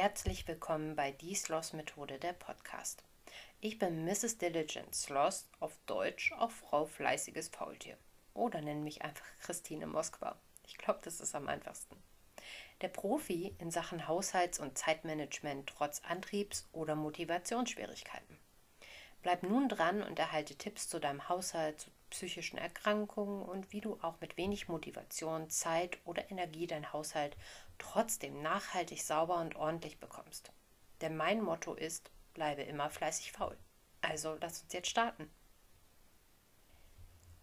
herzlich willkommen bei Die Sloss Methode der Podcast. Ich bin Mrs. Diligent Sloss, auf Deutsch auch Frau Fleißiges Faultier. Oder nennen mich einfach Christine Moskwa. Ich glaube, das ist am einfachsten. Der Profi in Sachen Haushalts- und Zeitmanagement trotz Antriebs- oder Motivationsschwierigkeiten. Bleib nun dran und erhalte Tipps zu deinem Haushalt, zu psychischen Erkrankungen und wie du auch mit wenig Motivation, Zeit oder Energie dein Haushalt trotzdem nachhaltig sauber und ordentlich bekommst. Denn mein Motto ist, bleibe immer fleißig faul. Also lass uns jetzt starten.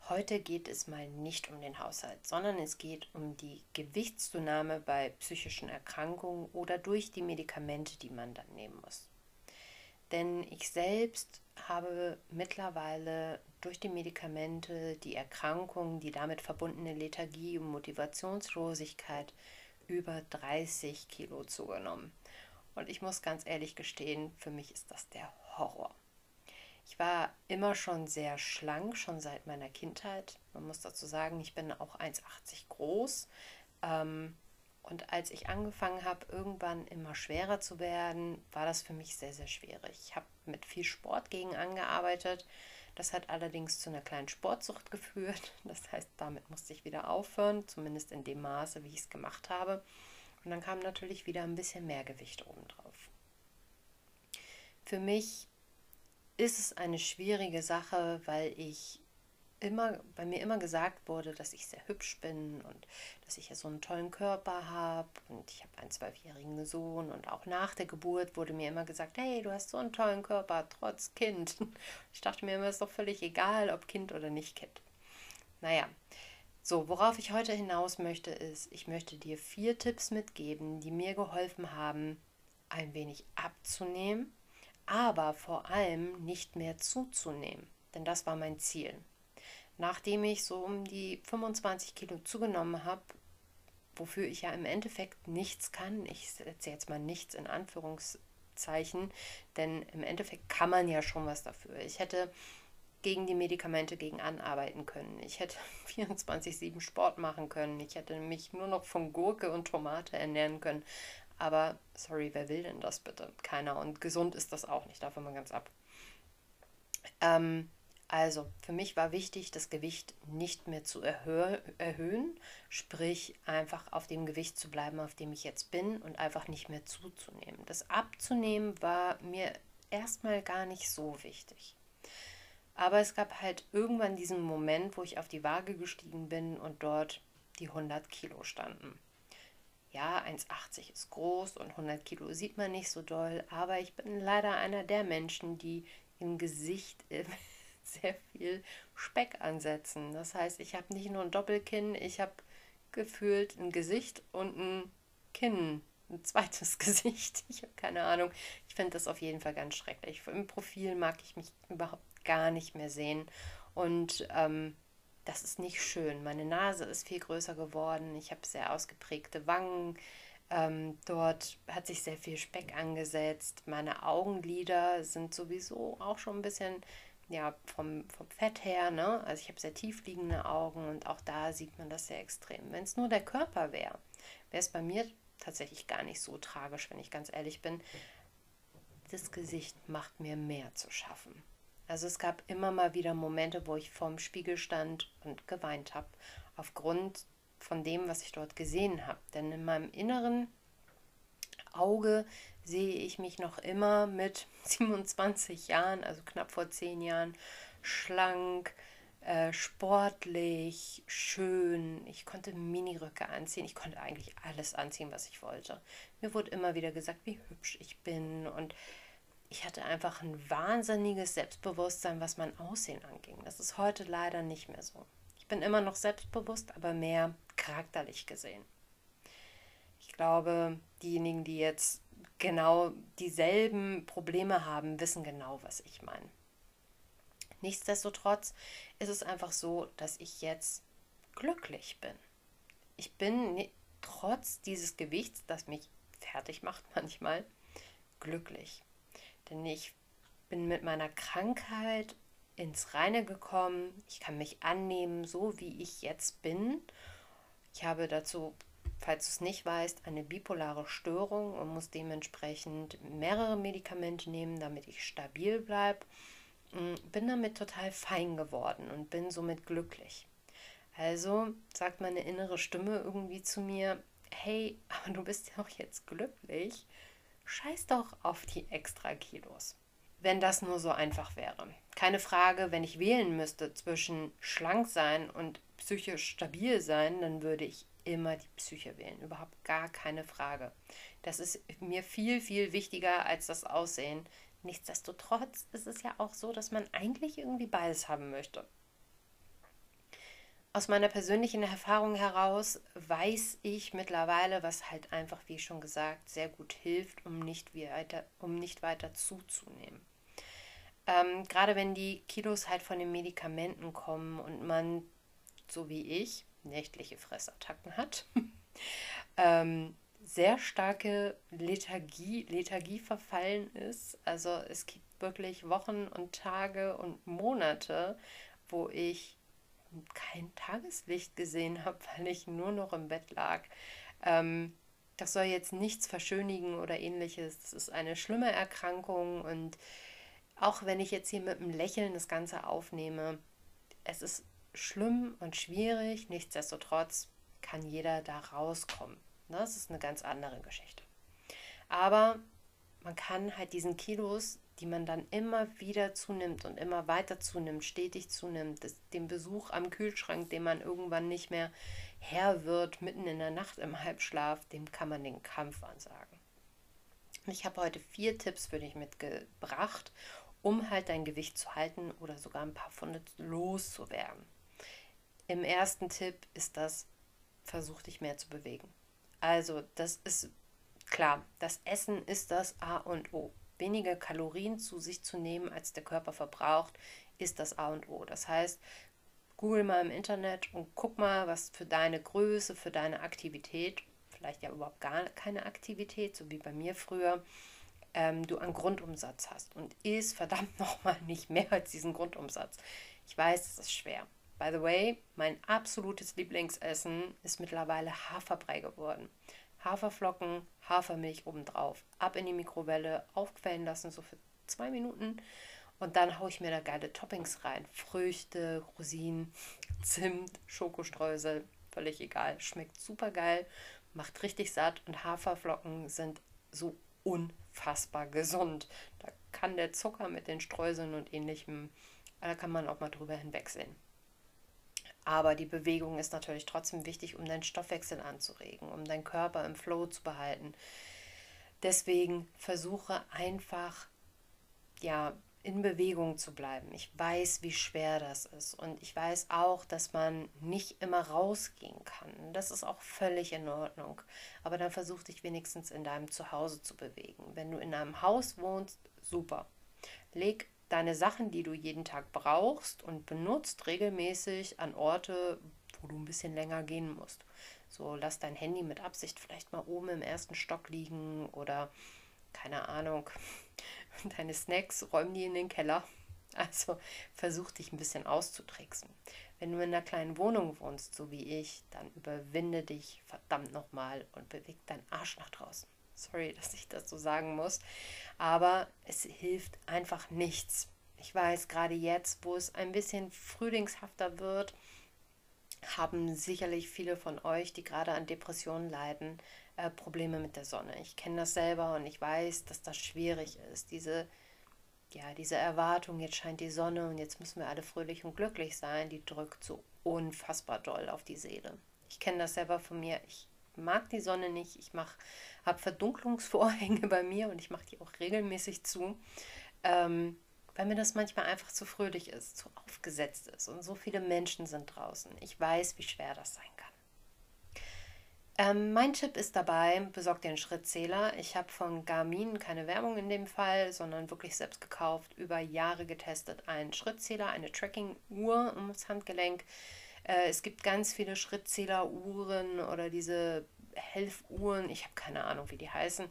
Heute geht es mal nicht um den Haushalt, sondern es geht um die Gewichtszunahme bei psychischen Erkrankungen oder durch die Medikamente, die man dann nehmen muss. Denn ich selbst habe mittlerweile durch die Medikamente, die Erkrankungen, die damit verbundene Lethargie und Motivationslosigkeit über 30 Kilo zugenommen. Und ich muss ganz ehrlich gestehen, für mich ist das der Horror. Ich war immer schon sehr schlank, schon seit meiner Kindheit. Man muss dazu sagen, ich bin auch 1,80 groß. Ähm, und als ich angefangen habe, irgendwann immer schwerer zu werden, war das für mich sehr, sehr schwierig. Ich habe mit viel Sport gegen angearbeitet. Das hat allerdings zu einer kleinen Sportsucht geführt. Das heißt, damit musste ich wieder aufhören, zumindest in dem Maße, wie ich es gemacht habe. Und dann kam natürlich wieder ein bisschen mehr Gewicht obendrauf. Für mich ist es eine schwierige Sache, weil ich immer, bei mir immer gesagt wurde, dass ich sehr hübsch bin und dass ich ja so einen tollen Körper habe und ich habe einen zwölfjährigen Sohn und auch nach der Geburt wurde mir immer gesagt, hey, du hast so einen tollen Körper, trotz Kind. Ich dachte mir immer, ist doch völlig egal, ob Kind oder nicht Kind. Naja, so, worauf ich heute hinaus möchte, ist, ich möchte dir vier Tipps mitgeben, die mir geholfen haben, ein wenig abzunehmen, aber vor allem nicht mehr zuzunehmen. Denn das war mein Ziel. Nachdem ich so um die 25 Kilo zugenommen habe, wofür ich ja im Endeffekt nichts kann, ich setze jetzt mal nichts in Anführungszeichen, denn im Endeffekt kann man ja schon was dafür. Ich hätte gegen die Medikamente gegen anarbeiten können. Ich hätte 24-7 Sport machen können. Ich hätte mich nur noch von Gurke und Tomate ernähren können. Aber sorry, wer will denn das bitte? Keiner. Und gesund ist das auch nicht, davon mal ganz ab. Ähm, also, für mich war wichtig, das Gewicht nicht mehr zu erhö erhöhen, sprich einfach auf dem Gewicht zu bleiben, auf dem ich jetzt bin und einfach nicht mehr zuzunehmen. Das abzunehmen war mir erstmal gar nicht so wichtig. Aber es gab halt irgendwann diesen Moment, wo ich auf die Waage gestiegen bin und dort die 100 Kilo standen. Ja, 1,80 ist groß und 100 Kilo sieht man nicht so doll, aber ich bin leider einer der Menschen, die im Gesicht sehr viel Speck ansetzen. Das heißt, ich habe nicht nur ein Doppelkinn, ich habe gefühlt ein Gesicht und ein Kinn, ein zweites Gesicht. Ich habe keine Ahnung. Ich finde das auf jeden Fall ganz schrecklich. Im Profil mag ich mich überhaupt gar nicht mehr sehen. Und ähm, das ist nicht schön. Meine Nase ist viel größer geworden. Ich habe sehr ausgeprägte Wangen. Ähm, dort hat sich sehr viel Speck angesetzt. Meine Augenlider sind sowieso auch schon ein bisschen ja, vom, vom Fett her. Ne? Also ich habe sehr tief liegende Augen und auch da sieht man das sehr extrem. Wenn es nur der Körper wäre, wäre es bei mir tatsächlich gar nicht so tragisch, wenn ich ganz ehrlich bin. Das Gesicht macht mir mehr zu schaffen. Also es gab immer mal wieder Momente, wo ich vorm Spiegel stand und geweint habe, aufgrund von dem, was ich dort gesehen habe. Denn in meinem inneren Auge sehe ich mich noch immer mit 27 Jahren, also knapp vor 10 Jahren, schlank, äh, sportlich, schön. Ich konnte Miniröcke anziehen. Ich konnte eigentlich alles anziehen, was ich wollte. Mir wurde immer wieder gesagt, wie hübsch ich bin und ich hatte einfach ein wahnsinniges Selbstbewusstsein, was mein Aussehen anging. Das ist heute leider nicht mehr so. Ich bin immer noch selbstbewusst, aber mehr charakterlich gesehen. Ich glaube, diejenigen, die jetzt genau dieselben Probleme haben, wissen genau, was ich meine. Nichtsdestotrotz ist es einfach so, dass ich jetzt glücklich bin. Ich bin trotz dieses Gewichts, das mich fertig macht manchmal, glücklich. Denn ich bin mit meiner Krankheit ins Reine gekommen. Ich kann mich annehmen, so wie ich jetzt bin. Ich habe dazu falls du es nicht weißt, eine bipolare Störung und muss dementsprechend mehrere Medikamente nehmen, damit ich stabil bleibe. Mm, bin damit total fein geworden und bin somit glücklich. Also sagt meine innere Stimme irgendwie zu mir, hey, aber du bist ja auch jetzt glücklich. Scheiß doch auf die extra Kilos. Wenn das nur so einfach wäre. Keine Frage, wenn ich wählen müsste zwischen schlank sein und psychisch stabil sein, dann würde ich immer die Psyche wählen. Überhaupt gar keine Frage. Das ist mir viel, viel wichtiger als das Aussehen. Nichtsdestotrotz ist es ja auch so, dass man eigentlich irgendwie beides haben möchte. Aus meiner persönlichen Erfahrung heraus weiß ich mittlerweile, was halt einfach, wie schon gesagt, sehr gut hilft, um nicht weiter, um nicht weiter zuzunehmen. Ähm, gerade wenn die Kilos halt von den Medikamenten kommen und man, so wie ich, nächtliche Fressattacken hat, ähm, sehr starke Lethargie, Lethargie verfallen ist. Also es gibt wirklich Wochen und Tage und Monate, wo ich kein Tageslicht gesehen habe, weil ich nur noch im Bett lag. Ähm, das soll jetzt nichts verschönigen oder ähnliches. Das ist eine schlimme Erkrankung und auch wenn ich jetzt hier mit einem Lächeln das Ganze aufnehme, es ist schlimm und schwierig. Nichtsdestotrotz kann jeder da rauskommen. Ne? Das ist eine ganz andere Geschichte. Aber man kann halt diesen Kilos, die man dann immer wieder zunimmt und immer weiter zunimmt, stetig zunimmt, das, den Besuch am Kühlschrank, den man irgendwann nicht mehr Herr wird, mitten in der Nacht im Halbschlaf, dem kann man den Kampf ansagen. Ich habe heute vier Tipps für dich mitgebracht, um halt dein Gewicht zu halten oder sogar ein paar Pfunde loszuwerden. Im ersten Tipp ist das, versuch dich mehr zu bewegen. Also, das ist klar, das Essen ist das A und O. Weniger Kalorien zu sich zu nehmen, als der Körper verbraucht, ist das A und O. Das heißt, google mal im Internet und guck mal, was für deine Größe, für deine Aktivität, vielleicht ja überhaupt gar keine Aktivität, so wie bei mir früher, ähm, du an Grundumsatz hast. Und ist verdammt nochmal nicht mehr als diesen Grundumsatz. Ich weiß, es ist schwer. By the way, mein absolutes Lieblingsessen ist mittlerweile Haferbrei geworden. Haferflocken, Hafermilch obendrauf, ab in die Mikrowelle, aufquellen lassen, so für zwei Minuten. Und dann haue ich mir da geile Toppings rein. Früchte, Rosinen, Zimt, Schokostreusel, völlig egal. Schmeckt super geil, macht richtig satt und Haferflocken sind so unfassbar gesund. Da kann der Zucker mit den Streuseln und ähnlichem, da kann man auch mal drüber hinwegsehen. Aber die Bewegung ist natürlich trotzdem wichtig, um deinen Stoffwechsel anzuregen, um deinen Körper im Flow zu behalten. Deswegen versuche einfach, ja, in Bewegung zu bleiben. Ich weiß, wie schwer das ist. Und ich weiß auch, dass man nicht immer rausgehen kann. Das ist auch völlig in Ordnung. Aber dann versuch dich wenigstens in deinem Zuhause zu bewegen. Wenn du in einem Haus wohnst, super. Leg deine Sachen, die du jeden Tag brauchst und benutzt, regelmäßig an Orte, wo du ein bisschen länger gehen musst. So, lass dein Handy mit Absicht vielleicht mal oben im ersten Stock liegen oder keine Ahnung, deine Snacks räum die in den Keller. Also versuch dich ein bisschen auszutricksen. Wenn du in einer kleinen Wohnung wohnst, so wie ich, dann überwinde dich verdammt nochmal und beweg deinen Arsch nach draußen. Sorry, dass ich das so sagen muss. Aber es hilft einfach nichts. Ich weiß, gerade jetzt, wo es ein bisschen frühlingshafter wird, haben sicherlich viele von euch, die gerade an Depressionen leiden, äh, Probleme mit der Sonne. Ich kenne das selber und ich weiß, dass das schwierig ist. Diese, ja, diese Erwartung, jetzt scheint die Sonne und jetzt müssen wir alle fröhlich und glücklich sein, die drückt so unfassbar doll auf die Seele. Ich kenne das selber von mir. Ich mag die Sonne nicht. Ich habe Verdunklungsvorhänge bei mir und ich mache die auch regelmäßig zu, ähm, weil mir das manchmal einfach zu fröhlich ist, zu aufgesetzt ist und so viele Menschen sind draußen. Ich weiß, wie schwer das sein kann. Ähm, mein Tipp ist dabei, besorgt einen Schrittzähler. Ich habe von Garmin keine Werbung in dem Fall, sondern wirklich selbst gekauft, über Jahre getestet. Einen Schrittzähler, eine Tracking-Uhr ums Handgelenk äh, es gibt ganz viele Schrittzähleruhren oder diese Helfuhren, ich habe keine Ahnung, wie die heißen,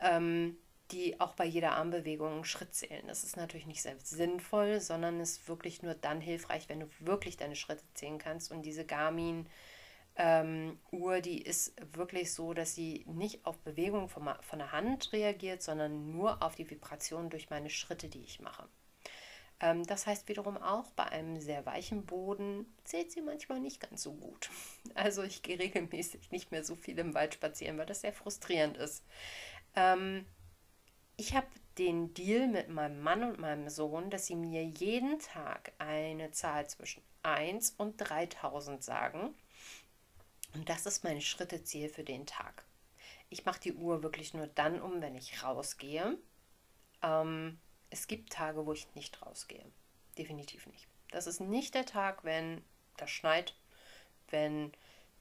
ähm, die auch bei jeder Armbewegung einen Schritt zählen. Das ist natürlich nicht selbst sinnvoll, sondern ist wirklich nur dann hilfreich, wenn du wirklich deine Schritte zählen kannst. Und diese Garmin ähm, Uhr, die ist wirklich so, dass sie nicht auf Bewegung von, von der Hand reagiert, sondern nur auf die Vibration durch meine Schritte, die ich mache. Ähm, das heißt wiederum auch, bei einem sehr weichen Boden zählt sie manchmal nicht ganz so gut. Also ich gehe regelmäßig nicht mehr so viel im Wald spazieren, weil das sehr frustrierend ist. Ähm, ich habe den Deal mit meinem Mann und meinem Sohn, dass sie mir jeden Tag eine Zahl zwischen 1 und 3000 sagen. Und das ist mein Schritteziel für den Tag. Ich mache die Uhr wirklich nur dann um, wenn ich rausgehe. Ähm, es gibt Tage, wo ich nicht rausgehe. Definitiv nicht. Das ist nicht der Tag, wenn das schneit, wenn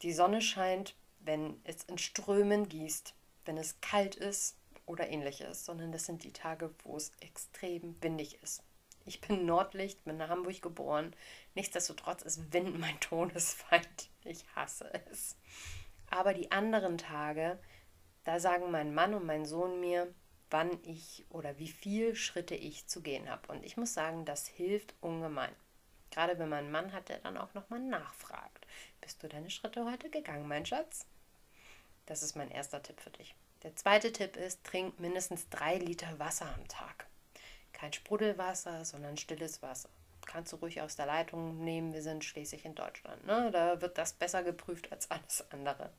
die Sonne scheint, wenn es in Strömen gießt, wenn es kalt ist oder ähnliches, sondern das sind die Tage, wo es extrem windig ist. Ich bin Nordlicht, bin in Hamburg geboren. Nichtsdestotrotz ist Wind mein Todesfeind. Ich hasse es. Aber die anderen Tage, da sagen mein Mann und mein Sohn mir, wann ich oder wie viel Schritte ich zu gehen habe. Und ich muss sagen, das hilft ungemein. Gerade wenn man einen Mann hat, der dann auch nochmal nachfragt. Bist du deine Schritte heute gegangen, mein Schatz? Das ist mein erster Tipp für dich. Der zweite Tipp ist, trink mindestens drei Liter Wasser am Tag. Kein Sprudelwasser, sondern stilles Wasser. Kannst du ruhig aus der Leitung nehmen, wir sind schließlich in Deutschland. Ne? Da wird das besser geprüft als alles andere.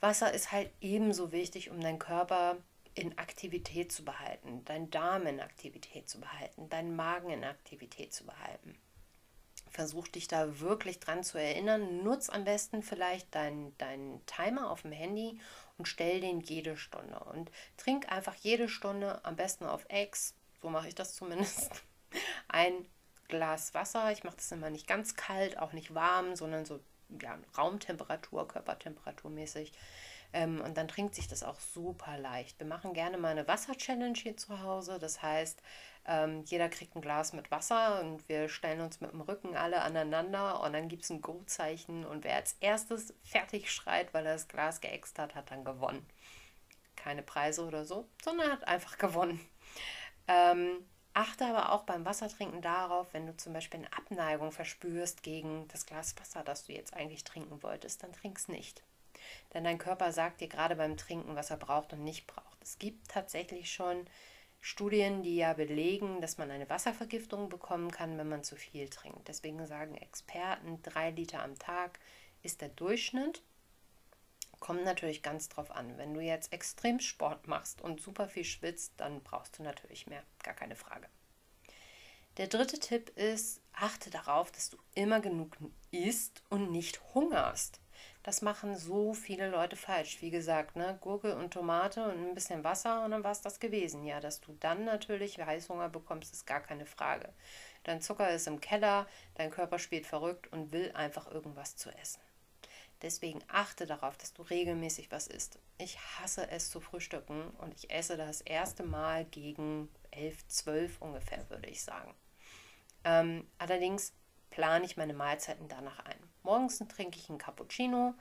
Wasser ist halt ebenso wichtig, um deinen Körper in Aktivität zu behalten, dein Darm in Aktivität zu behalten, deinen Magen in Aktivität zu behalten. Versuch dich da wirklich dran zu erinnern. Nutz am besten vielleicht deinen dein Timer auf dem Handy und stell den jede Stunde. Und trink einfach jede Stunde, am besten auf X, so mache ich das zumindest, ein Glas Wasser. Ich mache das immer nicht ganz kalt, auch nicht warm, sondern so ja, Raumtemperatur, Körpertemperatur mäßig. Ähm, und dann trinkt sich das auch super leicht. Wir machen gerne mal eine Wasser-Challenge hier zu Hause. Das heißt, ähm, jeder kriegt ein Glas mit Wasser und wir stellen uns mit dem Rücken alle aneinander und dann gibt es ein Go-Zeichen und wer als erstes fertig schreit, weil er das Glas geäxt hat, hat dann gewonnen. Keine Preise oder so, sondern hat einfach gewonnen. Ähm, achte aber auch beim Wassertrinken darauf, wenn du zum Beispiel eine Abneigung verspürst gegen das Glas Wasser, das du jetzt eigentlich trinken wolltest, dann trink es nicht. Denn dein Körper sagt dir gerade beim Trinken, was er braucht und nicht braucht. Es gibt tatsächlich schon Studien, die ja belegen, dass man eine Wasservergiftung bekommen kann, wenn man zu viel trinkt. Deswegen sagen Experten, drei Liter am Tag ist der Durchschnitt. Kommt natürlich ganz drauf an. Wenn du jetzt extrem Sport machst und super viel schwitzt, dann brauchst du natürlich mehr. Gar keine Frage. Der dritte Tipp ist, achte darauf, dass du immer genug isst und nicht hungerst. Das machen so viele Leute falsch. Wie gesagt, ne, Gurke und Tomate und ein bisschen Wasser und dann war es das gewesen. Ja, dass du dann natürlich Heißhunger bekommst, ist gar keine Frage. Dein Zucker ist im Keller, dein Körper spielt verrückt und will einfach irgendwas zu essen. Deswegen achte darauf, dass du regelmäßig was isst. Ich hasse es zu frühstücken und ich esse das erste Mal gegen 11, 12 ungefähr, würde ich sagen. Ähm, allerdings plane ich meine Mahlzeiten danach ein. Morgens trinke ich einen Cappuccino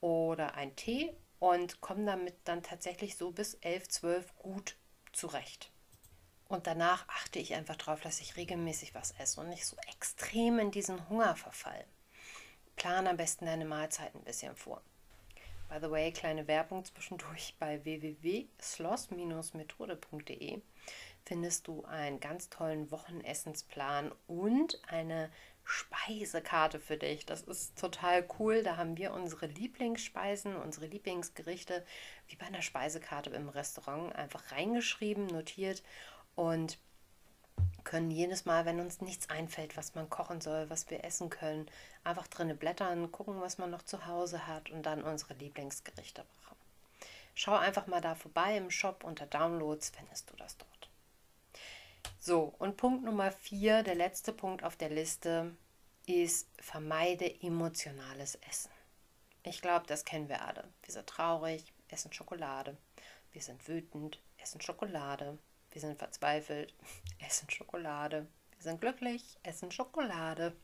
oder einen Tee und komme damit dann tatsächlich so bis 11, 12 gut zurecht. Und danach achte ich einfach darauf, dass ich regelmäßig was esse und nicht so extrem in diesen Hunger verfall. Plan am besten deine Mahlzeiten ein bisschen vor. By the way, kleine Werbung zwischendurch bei www.sloss-methode.de findest du einen ganz tollen Wochennessensplan und eine Speisekarte für dich. Das ist total cool. Da haben wir unsere Lieblingsspeisen, unsere Lieblingsgerichte wie bei einer Speisekarte im Restaurant einfach reingeschrieben, notiert und können jedes Mal, wenn uns nichts einfällt, was man kochen soll, was wir essen können, einfach drinnen blättern, gucken, was man noch zu Hause hat und dann unsere Lieblingsgerichte machen. Schau einfach mal da vorbei im Shop unter Downloads, findest du das dort. So, und Punkt Nummer vier, der letzte Punkt auf der Liste, ist vermeide emotionales Essen. Ich glaube, das kennen wir alle. Wir sind traurig, essen Schokolade. Wir sind wütend, essen Schokolade. Wir sind verzweifelt, essen Schokolade. Wir sind glücklich, essen Schokolade.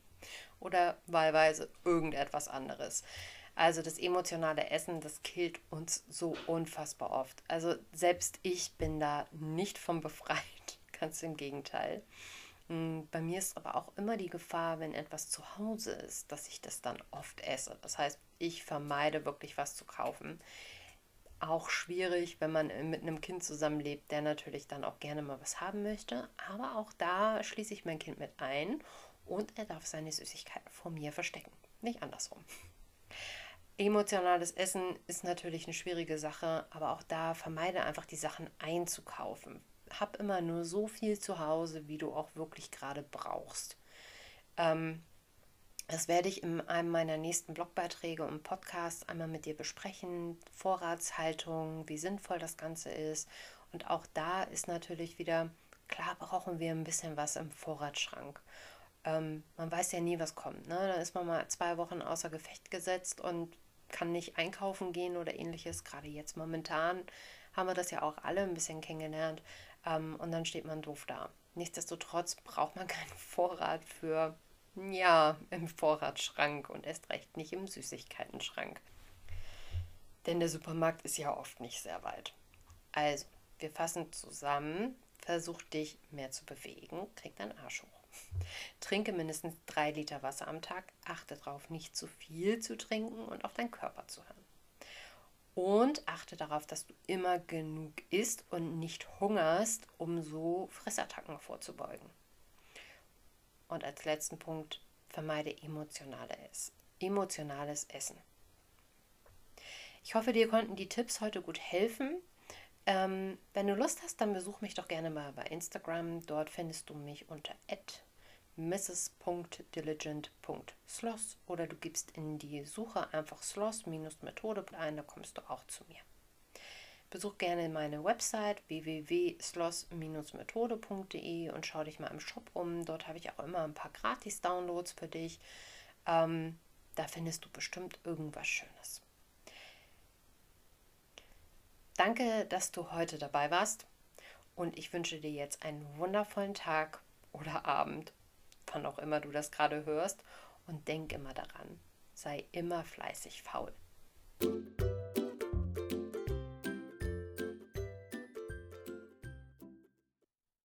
Oder wahlweise irgendetwas anderes. Also das emotionale Essen, das killt uns so unfassbar oft. Also selbst ich bin da nicht von befreit. Ganz im Gegenteil. Hm, bei mir ist aber auch immer die Gefahr, wenn etwas zu Hause ist, dass ich das dann oft esse. Das heißt, ich vermeide wirklich was zu kaufen. Auch schwierig, wenn man mit einem Kind zusammenlebt, der natürlich dann auch gerne mal was haben möchte. Aber auch da schließe ich mein Kind mit ein und er darf seine Süßigkeiten vor mir verstecken. Nicht andersrum. Emotionales Essen ist natürlich eine schwierige Sache, aber auch da vermeide einfach die Sachen einzukaufen. Hab immer nur so viel zu Hause, wie du auch wirklich gerade brauchst. Ähm, das werde ich in einem meiner nächsten Blogbeiträge und Podcasts einmal mit dir besprechen. Vorratshaltung, wie sinnvoll das Ganze ist. Und auch da ist natürlich wieder, klar brauchen wir ein bisschen was im Vorratsschrank ähm, man weiß ja nie, was kommt. Ne? Da ist man mal zwei Wochen außer Gefecht gesetzt und kann nicht einkaufen gehen oder ähnliches. Gerade jetzt momentan haben wir das ja auch alle ein bisschen kennengelernt. Ähm, und dann steht man doof da. Nichtsdestotrotz braucht man keinen Vorrat für, ja, im Vorratsschrank und erst recht nicht im Süßigkeitenschrank. Denn der Supermarkt ist ja oft nicht sehr weit. Also, wir fassen zusammen. Versuch dich mehr zu bewegen, krieg deinen Arsch hoch. Trinke mindestens drei Liter Wasser am Tag. Achte darauf, nicht zu viel zu trinken und auf deinen Körper zu hören. Und achte darauf, dass du immer genug isst und nicht hungerst, um so Fressattacken vorzubeugen. Und als letzten Punkt, vermeide emotionales, emotionales Essen. Ich hoffe, dir konnten die Tipps heute gut helfen. Ähm, wenn du Lust hast, dann besuch mich doch gerne mal bei Instagram. Dort findest du mich unter mrs.diligent.sloss oder du gibst in die Suche einfach Sloss-Methode ein, da kommst du auch zu mir. Besuch gerne meine Website www.sloss-methode.de und schau dich mal im Shop um. Dort habe ich auch immer ein paar Gratis-Downloads für dich. Ähm, da findest du bestimmt irgendwas Schönes. Danke, dass du heute dabei warst und ich wünsche dir jetzt einen wundervollen Tag oder Abend wann auch immer du das gerade hörst. Und denk immer daran, sei immer fleißig faul.